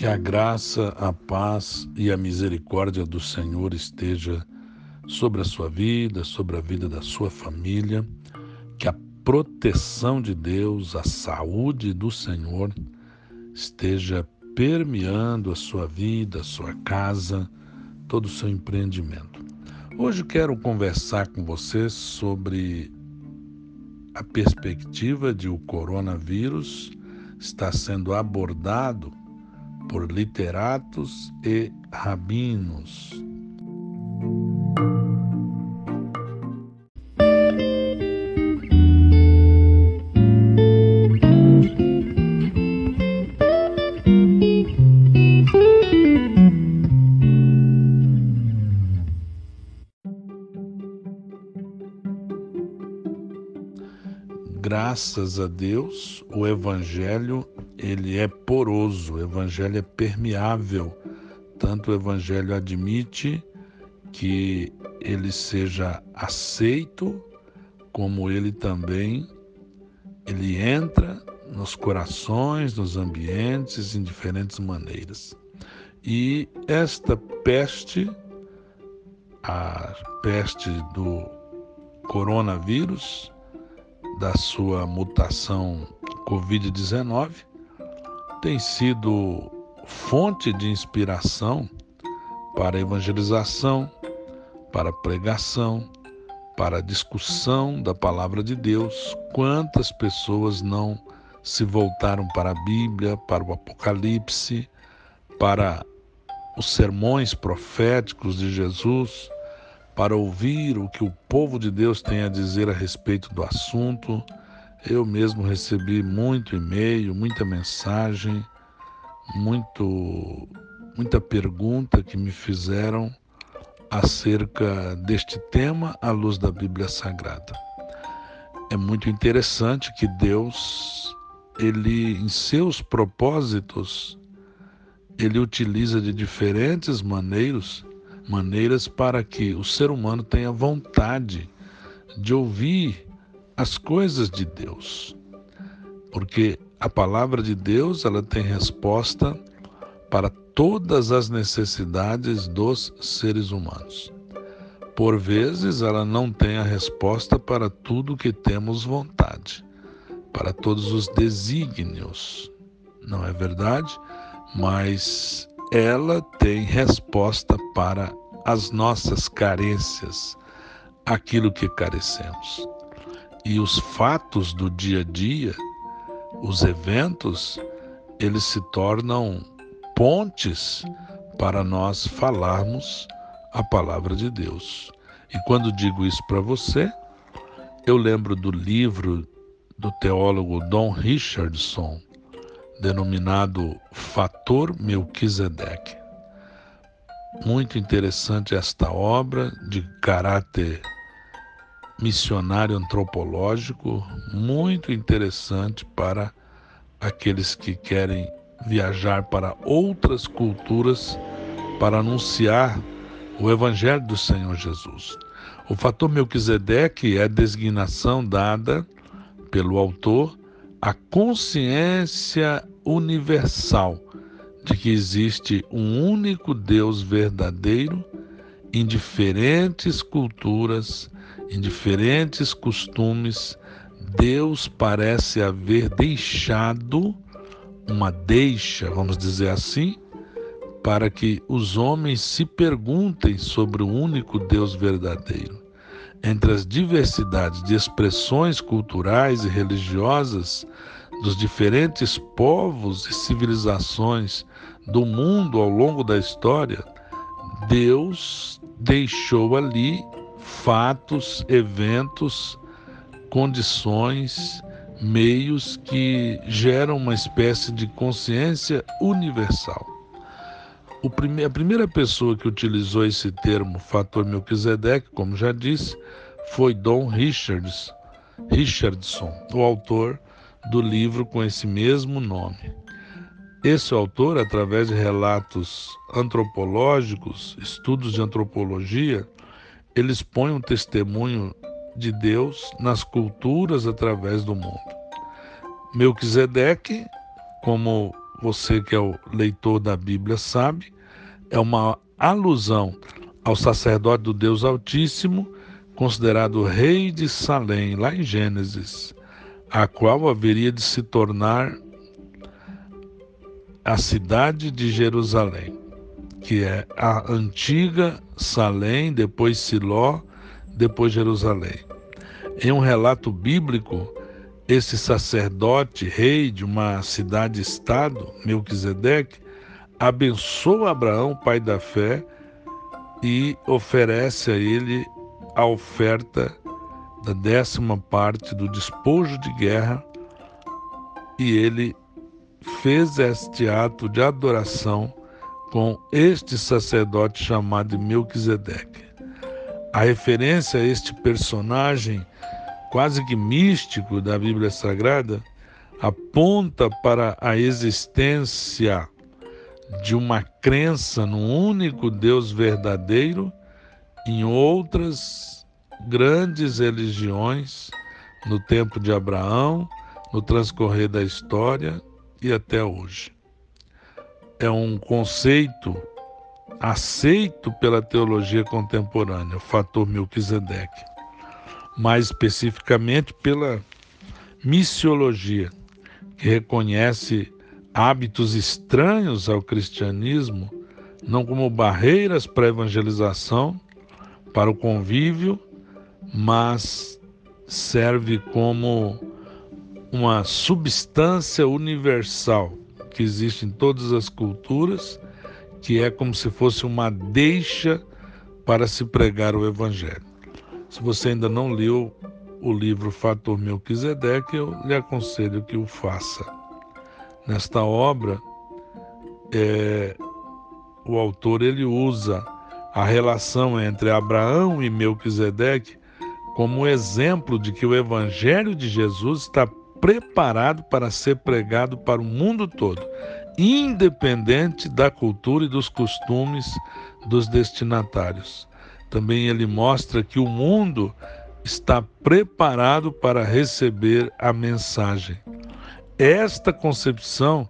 Que a graça, a paz e a misericórdia do Senhor esteja sobre a sua vida, sobre a vida da sua família. Que a proteção de Deus, a saúde do Senhor esteja permeando a sua vida, a sua casa, todo o seu empreendimento. Hoje quero conversar com você sobre a perspectiva de o coronavírus estar sendo abordado por literatos e rabinos. Graças a Deus, o evangelho ele é poroso, o evangelho é permeável. Tanto o evangelho admite que ele seja aceito, como ele também ele entra nos corações, nos ambientes em diferentes maneiras. E esta peste, a peste do coronavírus, da sua mutação Covid-19 tem sido fonte de inspiração para evangelização, para pregação, para discussão da palavra de Deus. Quantas pessoas não se voltaram para a Bíblia, para o Apocalipse, para os sermões proféticos de Jesus, para ouvir o que o povo de Deus tem a dizer a respeito do assunto. Eu mesmo recebi muito e-mail, muita mensagem, muito, muita pergunta que me fizeram acerca deste tema à luz da Bíblia Sagrada. É muito interessante que Deus, ele em seus propósitos, ele utiliza de diferentes maneiras maneiras para que o ser humano tenha vontade de ouvir as coisas de Deus. Porque a palavra de Deus, ela tem resposta para todas as necessidades dos seres humanos. Por vezes, ela não tem a resposta para tudo que temos vontade, para todos os desígnios. Não é verdade? Mas ela tem resposta para as nossas carências, aquilo que carecemos. E os fatos do dia a dia, os eventos, eles se tornam pontes para nós falarmos a palavra de Deus. E quando digo isso para você, eu lembro do livro do teólogo Don Richardson, denominado Fator Melquisedeque. Muito interessante esta obra de caráter missionário antropológico, muito interessante para aqueles que querem viajar para outras culturas para anunciar o evangelho do Senhor Jesus. O fator Melquisedeque é a designação dada pelo autor à consciência universal de que existe um único Deus verdadeiro em diferentes culturas, em diferentes costumes, Deus parece haver deixado uma deixa, vamos dizer assim, para que os homens se perguntem sobre o único Deus verdadeiro. Entre as diversidades de expressões culturais e religiosas dos diferentes povos e civilizações do mundo ao longo da história, Deus deixou ali fatos, eventos, condições, meios que geram uma espécie de consciência universal. Prime a primeira pessoa que utilizou esse termo, fator Melquisedeque, como já disse, foi Dom Richards, Richardson, o autor do livro com esse mesmo nome. Esse autor, através de relatos antropológicos, estudos de antropologia, ele expõe um testemunho de Deus nas culturas através do mundo. Melquisedeque, como você que é o leitor da Bíblia sabe, é uma alusão ao sacerdote do Deus Altíssimo, considerado rei de Salém, lá em Gênesis, a qual haveria de se tornar a cidade de Jerusalém, que é a antiga Salém, depois Siló, depois Jerusalém. Em um relato bíblico, esse sacerdote, rei de uma cidade-estado, Melquisedeque, abençoa Abraão, pai da fé, e oferece a ele a oferta da décima parte do despojo de guerra, e ele fez este ato de adoração com este sacerdote chamado Melquisedeque. A referência a este personagem quase que místico da Bíblia Sagrada aponta para a existência de uma crença num único Deus verdadeiro em outras grandes religiões no tempo de Abraão, no transcorrer da história e até hoje. É um conceito aceito pela teologia contemporânea, o fator Melquisedeque mais especificamente pela missiologia, que reconhece hábitos estranhos ao cristianismo não como barreiras para a evangelização, para o convívio, mas serve como uma substância universal que existe em todas as culturas, que é como se fosse uma deixa para se pregar o evangelho. Se você ainda não leu o livro Fator Melquisedeque, eu lhe aconselho que o faça. Nesta obra, é, o autor ele usa a relação entre Abraão e Melquisedeque como exemplo de que o evangelho de Jesus está preparado para ser pregado para o mundo todo, independente da cultura e dos costumes dos destinatários. Também ele mostra que o mundo está preparado para receber a mensagem. Esta concepção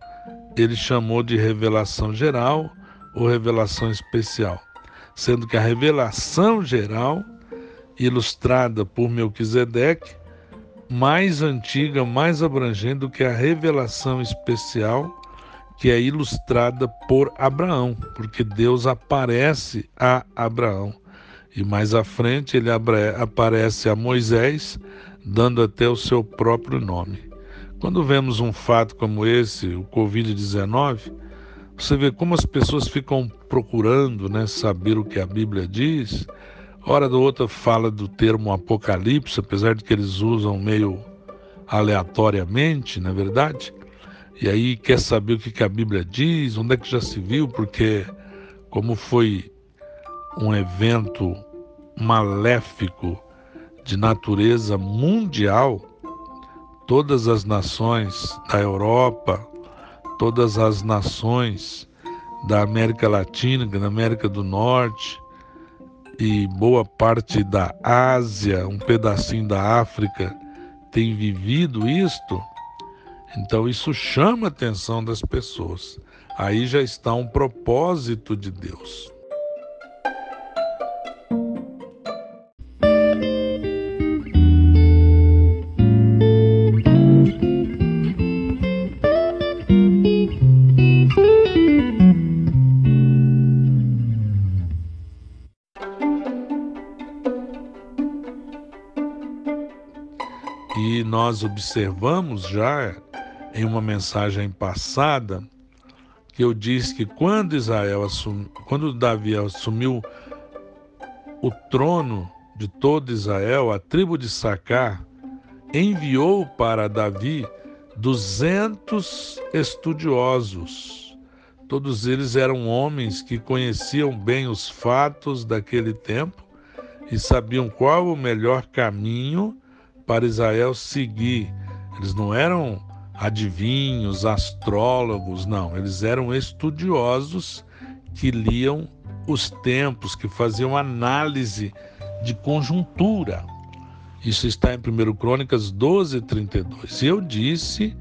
ele chamou de revelação geral ou revelação especial, sendo que a revelação geral, ilustrada por Melquisedeque, mais antiga, mais abrangente do que a revelação especial, que é ilustrada por Abraão, porque Deus aparece a Abraão e mais à frente ele aparece a Moisés, dando até o seu próprio nome. Quando vemos um fato como esse, o Covid-19, você vê como as pessoas ficam procurando né, saber o que a Bíblia diz. Hora do outra fala do termo apocalipse, apesar de que eles usam meio aleatoriamente, na é verdade. E aí quer saber o que, que a Bíblia diz, onde é que já se viu, porque como foi um evento maléfico de natureza mundial, todas as nações da Europa, todas as nações da América Latina, da América do Norte e boa parte da Ásia, um pedacinho da África tem vivido isto, então isso chama a atenção das pessoas. Aí já está um propósito de Deus. Nós observamos já em uma mensagem passada que eu disse que quando Israel assumiu, quando Davi assumiu o trono de todo Israel, a tribo de Sacar enviou para Davi 200 estudiosos. Todos eles eram homens que conheciam bem os fatos daquele tempo e sabiam qual o melhor caminho para Israel seguir. Eles não eram adivinhos, astrólogos, não. Eles eram estudiosos que liam os tempos, que faziam análise de conjuntura. Isso está em 1 Crônicas 12, 32. E eu disse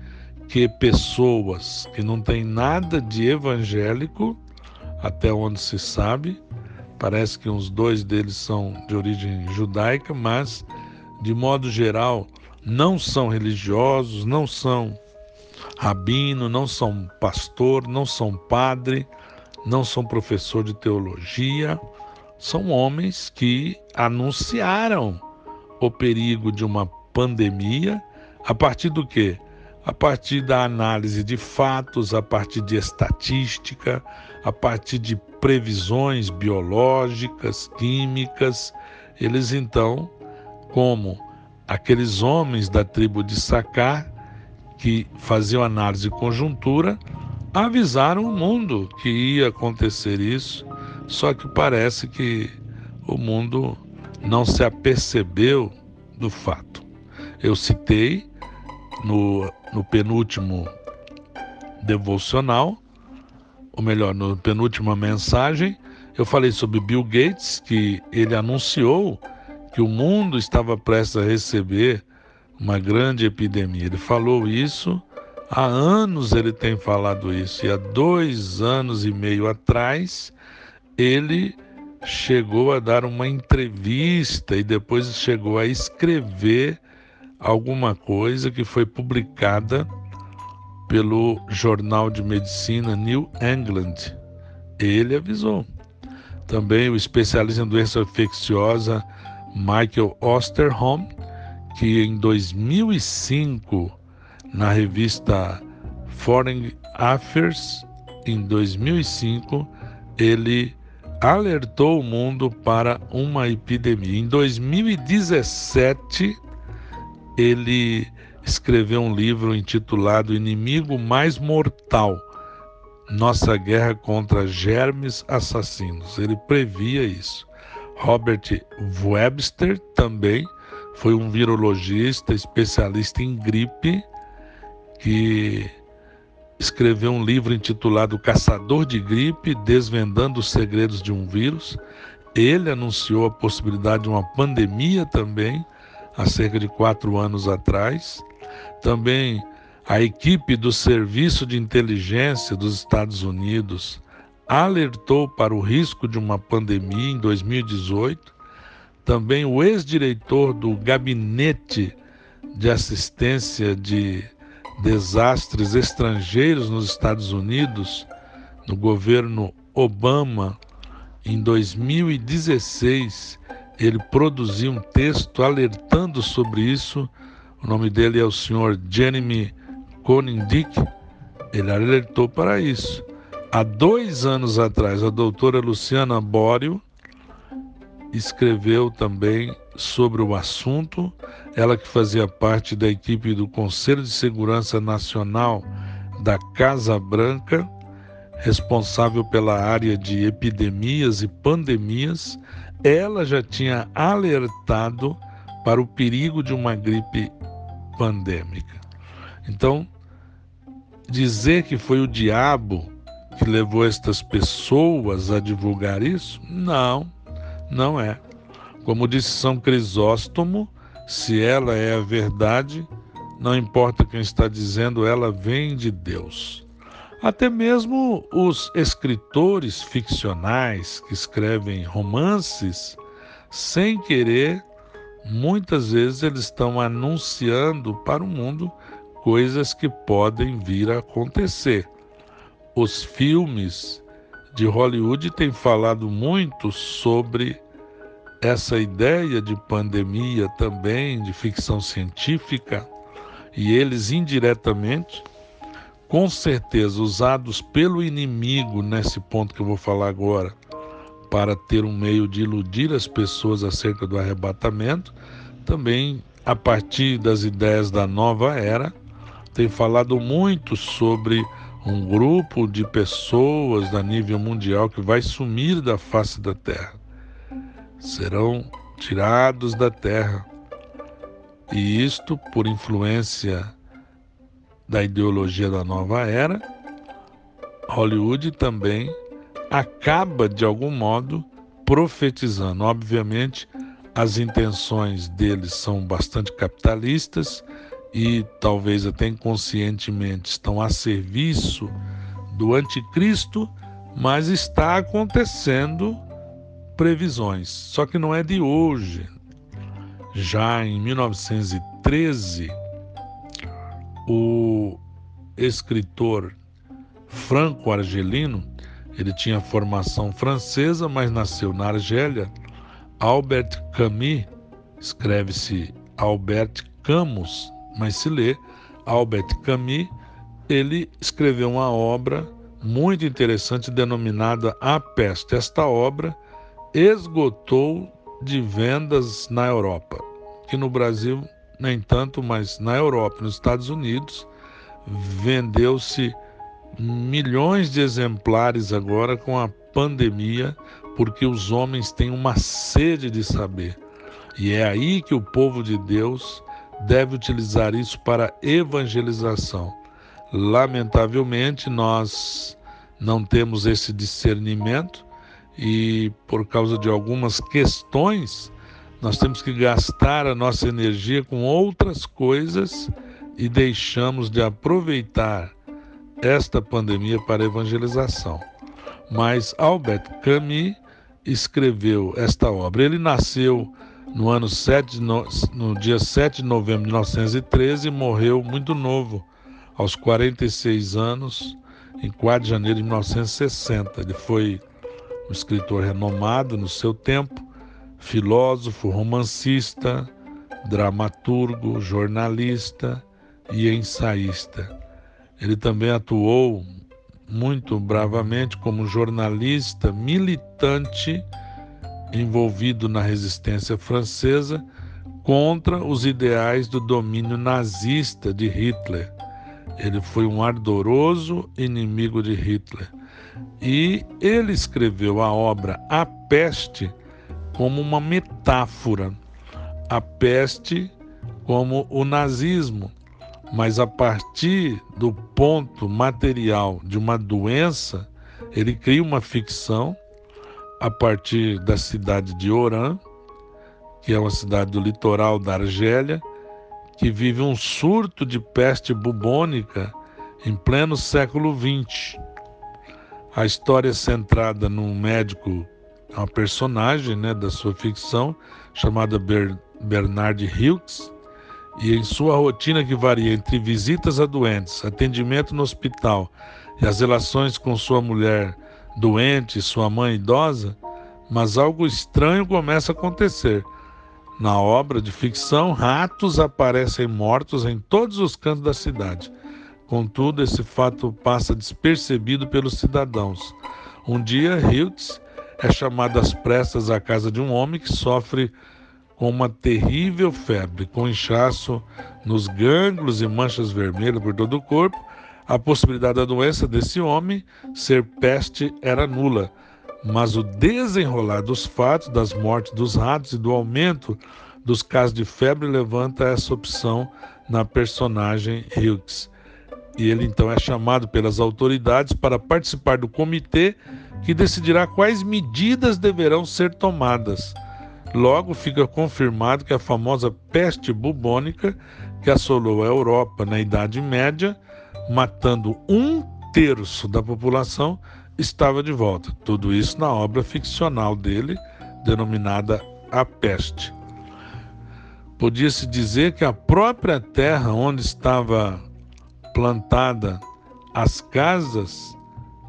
que pessoas que não têm nada de evangélico, até onde se sabe, parece que uns dois deles são de origem judaica, mas de modo geral não são religiosos, não são rabino, não são pastor, não são padre, não são professor de teologia, são homens que anunciaram o perigo de uma pandemia a partir do quê? A partir da análise de fatos, a partir de estatística, a partir de previsões biológicas, químicas, eles então, como aqueles homens da tribo de Sacar, que faziam análise de conjuntura, avisaram o mundo que ia acontecer isso, só que parece que o mundo não se apercebeu do fato. Eu citei no, no penúltimo devocional, ou melhor, na penúltima mensagem, eu falei sobre Bill Gates, que ele anunciou que o mundo estava prestes a receber uma grande epidemia. Ele falou isso há anos, ele tem falado isso, e há dois anos e meio atrás, ele chegou a dar uma entrevista e depois chegou a escrever alguma coisa que foi publicada pelo jornal de medicina New England. Ele avisou. Também o especialista em doença infecciosa Michael Osterholm, que em 2005, na revista Foreign Affairs, em 2005, ele alertou o mundo para uma epidemia. Em 2017, ele escreveu um livro intitulado Inimigo Mais Mortal: Nossa Guerra contra Germes Assassinos. Ele previa isso. Robert Webster também foi um virologista especialista em gripe que escreveu um livro intitulado Caçador de Gripe, Desvendando os Segredos de um Vírus. Ele anunciou a possibilidade de uma pandemia também, há cerca de quatro anos atrás. Também a equipe do Serviço de Inteligência dos Estados Unidos alertou para o risco de uma pandemia em 2018. Também o ex-diretor do Gabinete de Assistência de desastres estrangeiros nos Estados Unidos, no governo Obama, em 2016, ele produziu um texto alertando sobre isso. O nome dele é o senhor Jeremy Dick. Ele alertou para isso. Há dois anos atrás, a doutora Luciana Bório escreveu também sobre o assunto, ela que fazia parte da equipe do Conselho de Segurança Nacional da Casa Branca, responsável pela área de epidemias e pandemias, ela já tinha alertado para o perigo de uma gripe pandêmica. Então, dizer que foi o diabo que levou estas pessoas a divulgar isso? Não, não é. Como disse São Crisóstomo, se ela é a verdade, não importa quem está dizendo, ela vem de Deus. Até mesmo os escritores ficcionais que escrevem romances, sem querer, muitas vezes eles estão anunciando para o mundo coisas que podem vir a acontecer. Os filmes de Hollywood têm falado muito sobre essa ideia de pandemia também, de ficção científica, e eles indiretamente, com certeza usados pelo inimigo nesse ponto que eu vou falar agora, para ter um meio de iludir as pessoas acerca do arrebatamento, também a partir das ideias da nova era, tem falado muito sobre um grupo de pessoas a nível mundial que vai sumir da face da terra serão tirados da terra. E isto por influência da ideologia da nova era, Hollywood também acaba de algum modo profetizando. Obviamente, as intenções deles são bastante capitalistas e talvez até inconscientemente estão a serviço do anticristo, mas está acontecendo previsões. Só que não é de hoje. Já em 1913, o escritor franco-argelino, ele tinha formação francesa, mas nasceu na Argélia. Albert Camus, escreve-se Albert Camus, mas se lê Albert Camus, ele escreveu uma obra muito interessante denominada A Peste. Esta obra esgotou de vendas na Europa, que no Brasil nem tanto, mas na Europa, nos Estados Unidos, vendeu-se milhões de exemplares agora com a pandemia, porque os homens têm uma sede de saber. E é aí que o povo de Deus deve utilizar isso para evangelização. Lamentavelmente, nós não temos esse discernimento e, por causa de algumas questões, nós temos que gastar a nossa energia com outras coisas e deixamos de aproveitar esta pandemia para evangelização. Mas Albert Camus escreveu esta obra. Ele nasceu no ano 7, no, no dia 7 de novembro de 1913 e morreu muito novo, aos 46 anos, em 4 de janeiro de 1960. Ele foi um escritor renomado no seu tempo filósofo, romancista, dramaturgo, jornalista e ensaísta. Ele também atuou muito bravamente como jornalista militante envolvido na resistência francesa contra os ideais do domínio nazista de Hitler. Ele foi um ardoroso inimigo de Hitler. E ele escreveu a obra A Peste como uma metáfora, a peste como o nazismo, mas a partir do ponto material de uma doença, ele cria uma ficção a partir da cidade de Oran, que é uma cidade do litoral da Argélia, que vive um surto de peste bubônica em pleno século XX. A história é centrada num médico uma personagem né, da sua ficção chamada Ber Bernard Hughes, e em sua rotina que varia entre visitas a doentes, atendimento no hospital e as relações com sua mulher doente e sua mãe idosa, mas algo estranho começa a acontecer. Na obra de ficção, ratos aparecem mortos em todos os cantos da cidade. Contudo, esse fato passa despercebido pelos cidadãos. Um dia, Hughes é chamado às pressas à casa de um homem que sofre com uma terrível febre, com inchaço nos gânglios e manchas vermelhas por todo o corpo. A possibilidade da doença desse homem ser peste era nula, mas o desenrolar dos fatos, das mortes dos ratos e do aumento dos casos de febre levanta essa opção na personagem Hughes. E ele então é chamado pelas autoridades para participar do comitê que decidirá quais medidas deverão ser tomadas. Logo fica confirmado que a famosa peste bubônica, que assolou a Europa na Idade Média, matando um terço da população, estava de volta. Tudo isso na obra ficcional dele, denominada A Peste. Podia-se dizer que a própria terra onde estava plantada as casas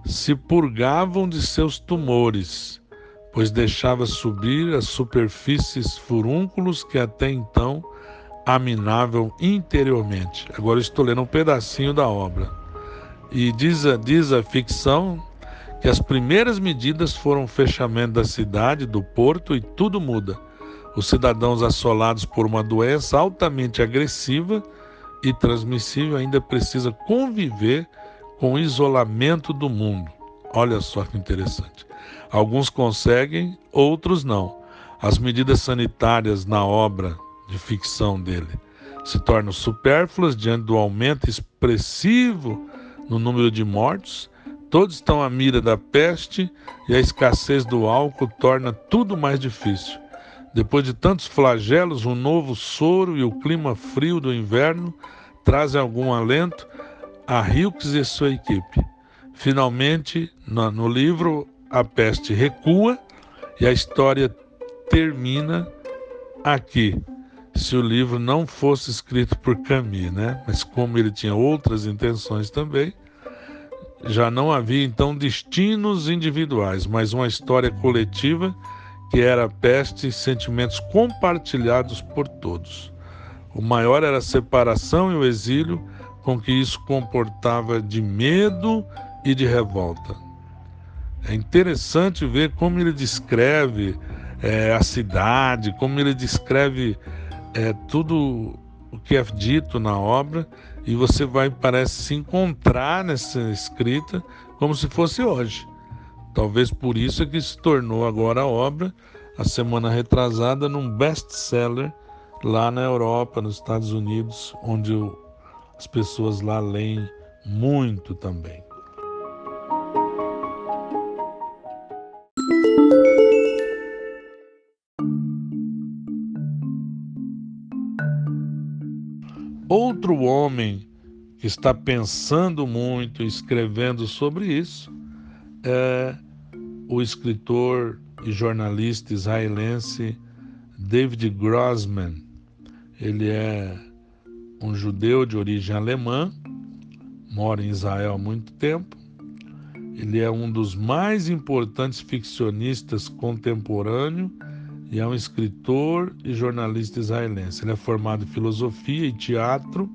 se purgavam de seus tumores, pois deixava subir as superfícies furúnculos que até então aminavam interiormente. Agora estou lendo um pedacinho da obra. E diz a, diz a ficção que as primeiras medidas foram o fechamento da cidade, do porto e tudo muda. Os cidadãos assolados por uma doença altamente agressiva e transmissível ainda precisa conviver com o isolamento do mundo. Olha só que interessante. Alguns conseguem, outros não. As medidas sanitárias na obra de ficção dele se tornam supérfluas diante do aumento expressivo no número de mortos. Todos estão à mira da peste e a escassez do álcool torna tudo mais difícil. Depois de tantos flagelos, um novo soro e o clima frio do inverno trazem algum alento a Hughes e sua equipe. Finalmente, no, no livro, a peste recua e a história termina aqui. Se o livro não fosse escrito por Camus, né? Mas como ele tinha outras intenções também, já não havia então destinos individuais, mas uma história coletiva que era peste e sentimentos compartilhados por todos. O maior era a separação e o exílio, com que isso comportava de medo e de revolta. É interessante ver como ele descreve é, a cidade, como ele descreve é, tudo o que é dito na obra, e você vai, parece, se encontrar nessa escrita como se fosse hoje. Talvez por isso é que se tornou agora a obra, a semana retrasada, num best-seller lá na Europa, nos Estados Unidos, onde as pessoas lá leem muito também. Outro homem que está pensando muito, escrevendo sobre isso, é o escritor e jornalista israelense David Grossman. Ele é um judeu de origem alemã, mora em Israel há muito tempo. Ele é um dos mais importantes ficcionistas contemporâneos e é um escritor e jornalista israelense. Ele é formado em filosofia e teatro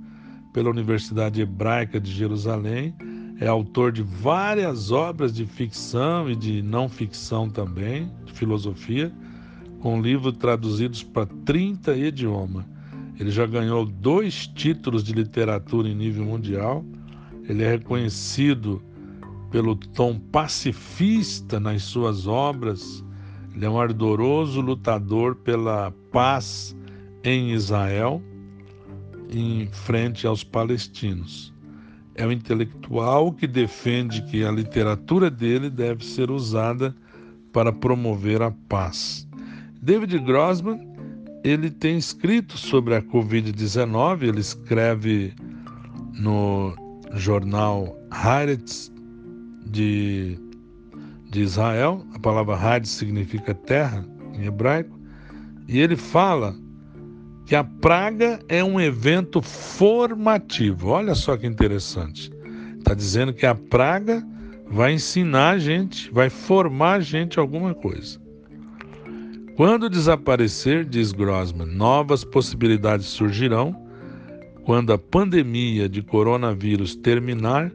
pela Universidade Hebraica de Jerusalém. É autor de várias obras de ficção e de não ficção também, de filosofia, com livros traduzidos para 30 idiomas. Ele já ganhou dois títulos de literatura em nível mundial. Ele é reconhecido pelo tom pacifista nas suas obras. Ele é um ardoroso lutador pela paz em Israel em frente aos palestinos. É um intelectual que defende que a literatura dele deve ser usada para promover a paz. David Grossman, ele tem escrito sobre a Covid-19, ele escreve no jornal Haaretz de, de Israel, a palavra Haaretz significa terra em hebraico, e ele fala que a praga é um evento formativo. Olha só que interessante. Está dizendo que a praga vai ensinar a gente, vai formar a gente alguma coisa. Quando desaparecer, diz Grossman, novas possibilidades surgirão. Quando a pandemia de coronavírus terminar,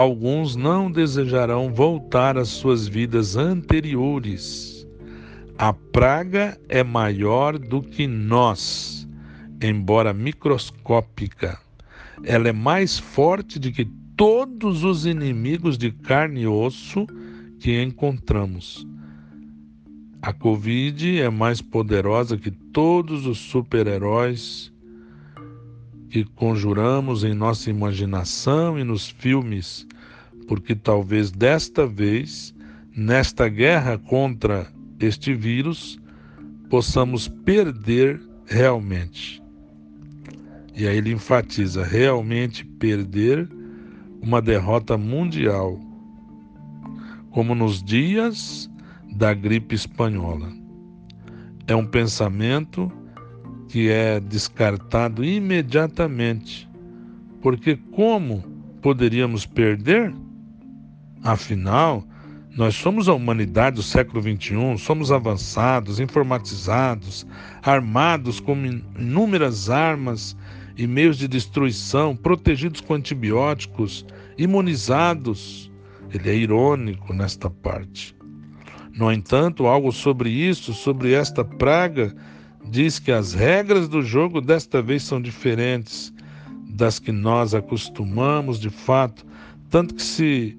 alguns não desejarão voltar às suas vidas anteriores. A praga é maior do que nós embora microscópica, ela é mais forte do que todos os inimigos de carne e osso que encontramos. A Covid é mais poderosa que todos os super-heróis que conjuramos em nossa imaginação e nos filmes, porque talvez desta vez, nesta guerra contra este vírus, possamos perder realmente. E aí ele enfatiza realmente perder uma derrota mundial, como nos dias da gripe espanhola. É um pensamento que é descartado imediatamente, porque como poderíamos perder? Afinal, nós somos a humanidade do século XXI, somos avançados, informatizados, armados com inúmeras armas e meios de destruição, protegidos com antibióticos, imunizados. Ele é irônico nesta parte. No entanto, algo sobre isso, sobre esta praga, diz que as regras do jogo desta vez são diferentes das que nós acostumamos de fato, tanto que se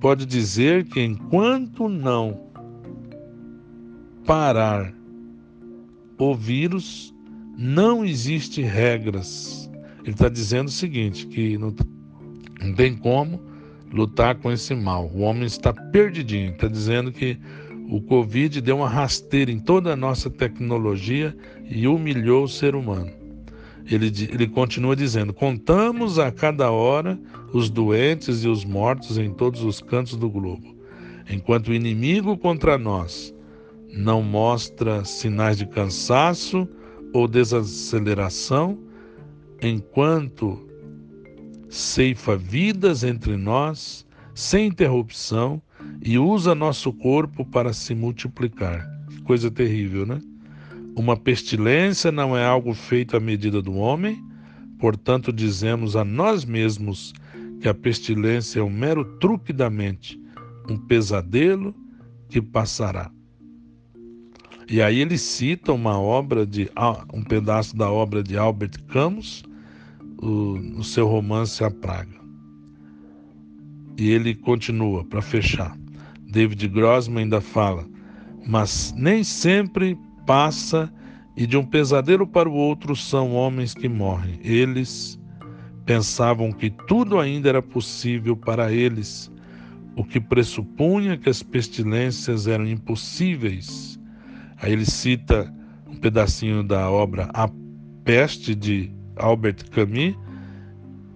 pode dizer que enquanto não parar o vírus, não existe regras. Ele está dizendo o seguinte, que não, não tem como lutar com esse mal. O homem está perdidinho. Está dizendo que O Covid deu uma rasteira em toda a nossa tecnologia e humilhou o ser humano. Ele, ele continua dizendo: Contamos a cada hora os doentes e os mortos em todos os cantos do globo, enquanto o inimigo contra nós não mostra sinais de cansaço ou desaceleração, enquanto ceifa vidas entre nós sem interrupção e usa nosso corpo para se multiplicar. Coisa terrível, né? Uma pestilência não é algo feito à medida do homem, portanto, dizemos a nós mesmos que a pestilência é um mero truque da mente, um pesadelo que passará. E aí ele cita uma obra de um pedaço da obra de Albert Camus, o, no seu romance A Praga. E ele continua para fechar. David Grossman ainda fala: "Mas nem sempre passa e de um pesadelo para o outro são homens que morrem. Eles pensavam que tudo ainda era possível para eles, o que pressupunha que as pestilências eram impossíveis. Aí ele cita um pedacinho da obra A Peste de Albert Camus.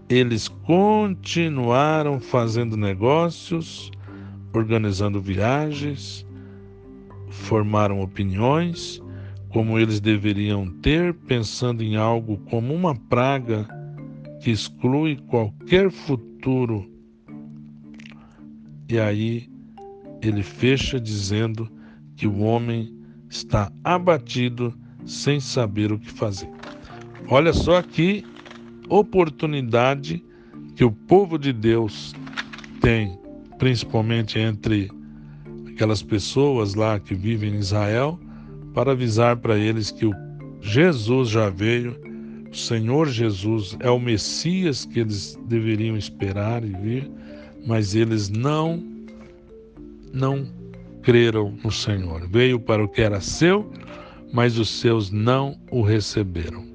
Eles continuaram fazendo negócios, organizando viagens, formaram opiniões como eles deveriam ter, pensando em algo como uma praga que exclui qualquer futuro. E aí ele fecha dizendo que o homem está abatido sem saber o que fazer. Olha só que oportunidade que o povo de Deus tem, principalmente entre aquelas pessoas lá que vivem em Israel, para avisar para eles que o Jesus já veio, o Senhor Jesus é o Messias que eles deveriam esperar e vir, mas eles não não creram no Senhor. Veio para o que era seu, mas os seus não o receberam.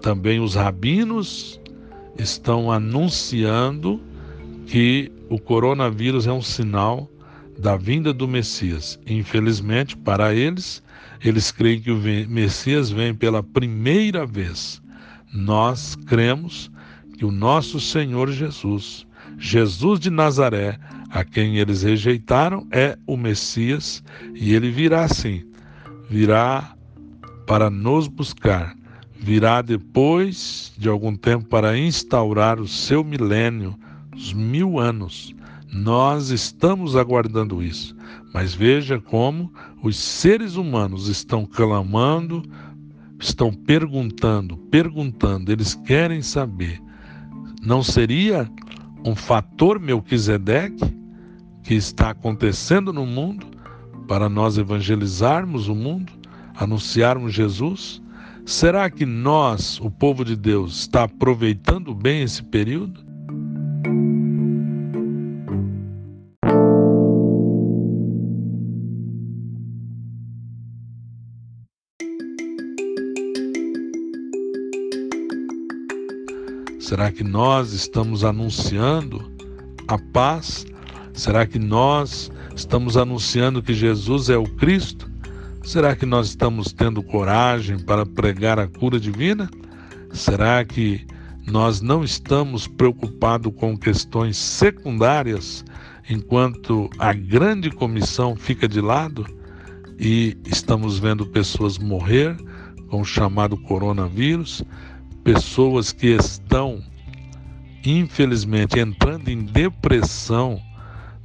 Também os rabinos estão anunciando que o coronavírus é um sinal da vinda do Messias. Infelizmente, para eles, eles creem que o Messias vem pela primeira vez. Nós cremos que o nosso Senhor Jesus, Jesus de Nazaré, a quem eles rejeitaram, é o Messias e ele virá sim. Virá para nos buscar. Virá depois de algum tempo para instaurar o seu milênio, mil anos. Nós estamos aguardando isso. Mas veja como os seres humanos estão clamando, estão perguntando, perguntando, eles querem saber. Não seria um fator Melquisedeque que está acontecendo no mundo para nós evangelizarmos o mundo, anunciarmos Jesus? Será que nós, o povo de Deus, está aproveitando bem esse período? Será que nós estamos anunciando a paz? Será que nós estamos anunciando que Jesus é o Cristo? Será que nós estamos tendo coragem para pregar a cura divina? Será que nós não estamos preocupados com questões secundárias enquanto a grande comissão fica de lado e estamos vendo pessoas morrer com o chamado coronavírus? pessoas que estão, infelizmente, entrando em depressão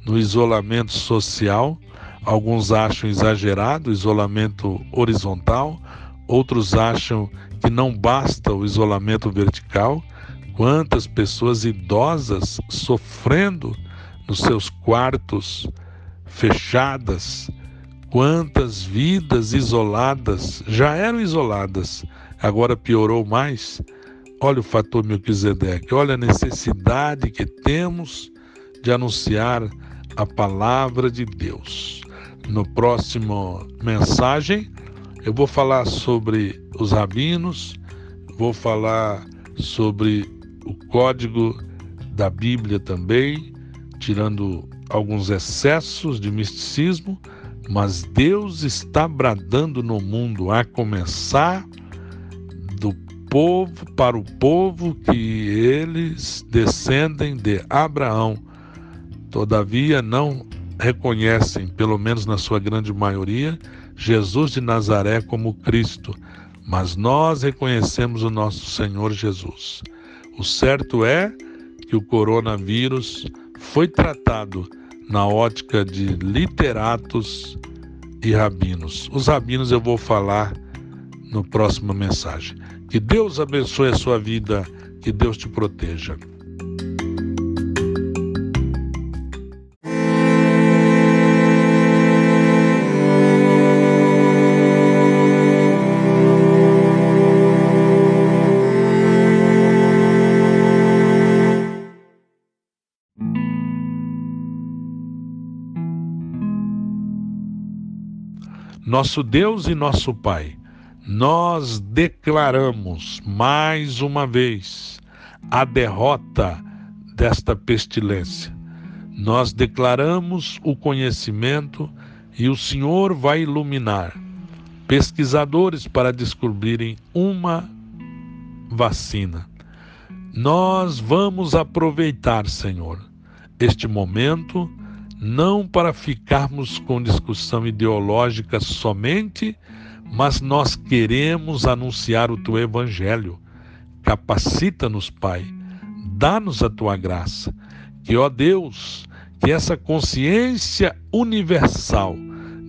no isolamento social. Alguns acham exagerado o isolamento horizontal, outros acham que não basta o isolamento vertical. Quantas pessoas idosas sofrendo nos seus quartos fechadas, quantas vidas isoladas já eram isoladas, agora piorou mais. Olha o fator Melquisedeque, olha a necessidade que temos de anunciar a palavra de Deus. No próximo mensagem, eu vou falar sobre os rabinos, vou falar sobre o código da Bíblia também, tirando alguns excessos de misticismo, mas Deus está bradando no mundo, a começar do povo para o povo que eles descendem de Abraão. Todavia não reconhecem, pelo menos na sua grande maioria, Jesus de Nazaré como Cristo, mas nós reconhecemos o nosso Senhor Jesus. O certo é que o coronavírus foi tratado na ótica de literatos e rabinos. Os rabinos eu vou falar no próxima mensagem. Que Deus abençoe a sua vida, que Deus te proteja. Nosso Deus e nosso Pai, nós declaramos mais uma vez a derrota desta pestilência. Nós declaramos o conhecimento e o Senhor vai iluminar pesquisadores para descobrirem uma vacina. Nós vamos aproveitar, Senhor, este momento não para ficarmos com discussão ideológica somente, mas nós queremos anunciar o teu evangelho. Capacita-nos, Pai, dá-nos a tua graça, que, ó Deus, que essa consciência universal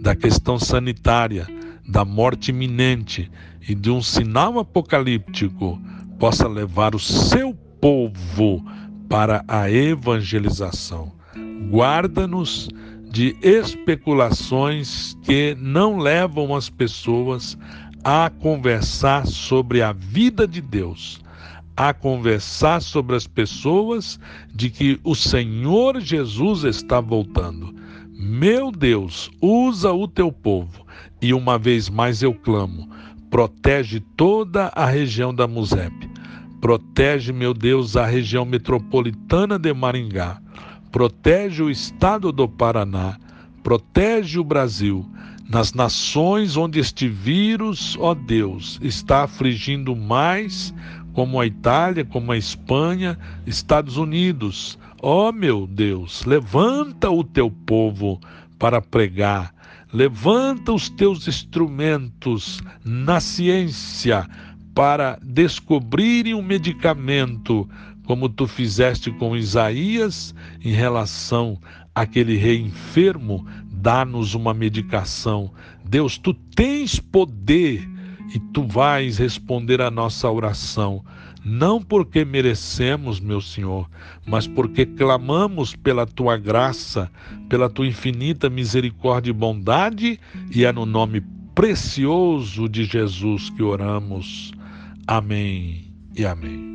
da questão sanitária, da morte iminente e de um sinal apocalíptico possa levar o seu povo para a evangelização Guarda-nos de especulações que não levam as pessoas a conversar sobre a vida de Deus, a conversar sobre as pessoas de que o Senhor Jesus está voltando. Meu Deus, usa o teu povo. E uma vez mais eu clamo: protege toda a região da Musep. Protege, meu Deus, a região metropolitana de Maringá protege o estado do Paraná, protege o Brasil. Nas nações onde este vírus, ó Deus, está afligindo mais, como a Itália, como a Espanha, Estados Unidos. Ó meu Deus, levanta o teu povo para pregar, levanta os teus instrumentos na ciência para descobrirem um medicamento como tu fizeste com Isaías em relação àquele rei enfermo, dá-nos uma medicação. Deus, tu tens poder e tu vais responder a nossa oração, não porque merecemos, meu Senhor, mas porque clamamos pela tua graça, pela tua infinita misericórdia e bondade, e é no nome precioso de Jesus que oramos. Amém e amém.